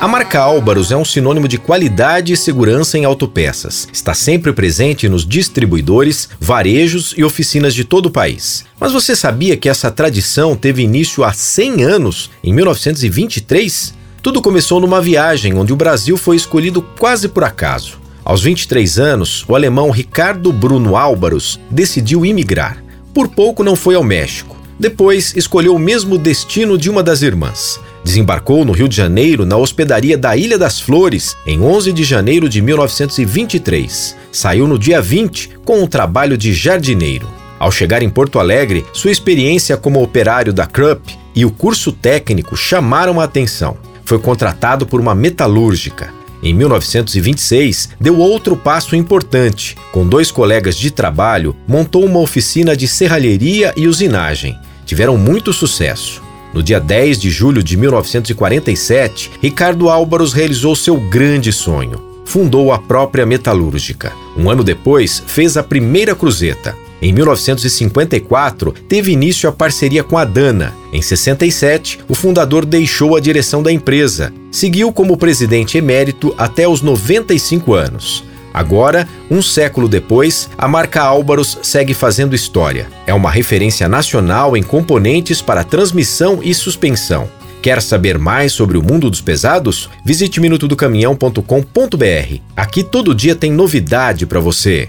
A marca Álvaros é um sinônimo de qualidade e segurança em autopeças. Está sempre presente nos distribuidores, varejos e oficinas de todo o país. Mas você sabia que essa tradição teve início há 100 anos, em 1923? Tudo começou numa viagem onde o Brasil foi escolhido quase por acaso. Aos 23 anos, o alemão Ricardo Bruno Álvaros decidiu imigrar. Por pouco não foi ao México. Depois, escolheu o mesmo destino de uma das irmãs. Desembarcou no Rio de Janeiro na hospedaria da Ilha das Flores em 11 de janeiro de 1923. Saiu no dia 20 com o trabalho de jardineiro. Ao chegar em Porto Alegre, sua experiência como operário da Krupp e o curso técnico chamaram a atenção. Foi contratado por uma metalúrgica. Em 1926, deu outro passo importante. Com dois colegas de trabalho, montou uma oficina de serralheria e usinagem. Tiveram muito sucesso. No dia 10 de julho de 1947, Ricardo Álvaros realizou seu grande sonho. Fundou a própria metalúrgica. Um ano depois, fez a primeira cruzeta. Em 1954, teve início a parceria com a Dana. Em 67, o fundador deixou a direção da empresa. Seguiu como presidente emérito até os 95 anos. Agora, um século depois, a marca Álvaros segue fazendo história. É uma referência nacional em componentes para transmissão e suspensão. Quer saber mais sobre o mundo dos pesados? Visite minutodocaminhão.com.br. Aqui todo dia tem novidade para você.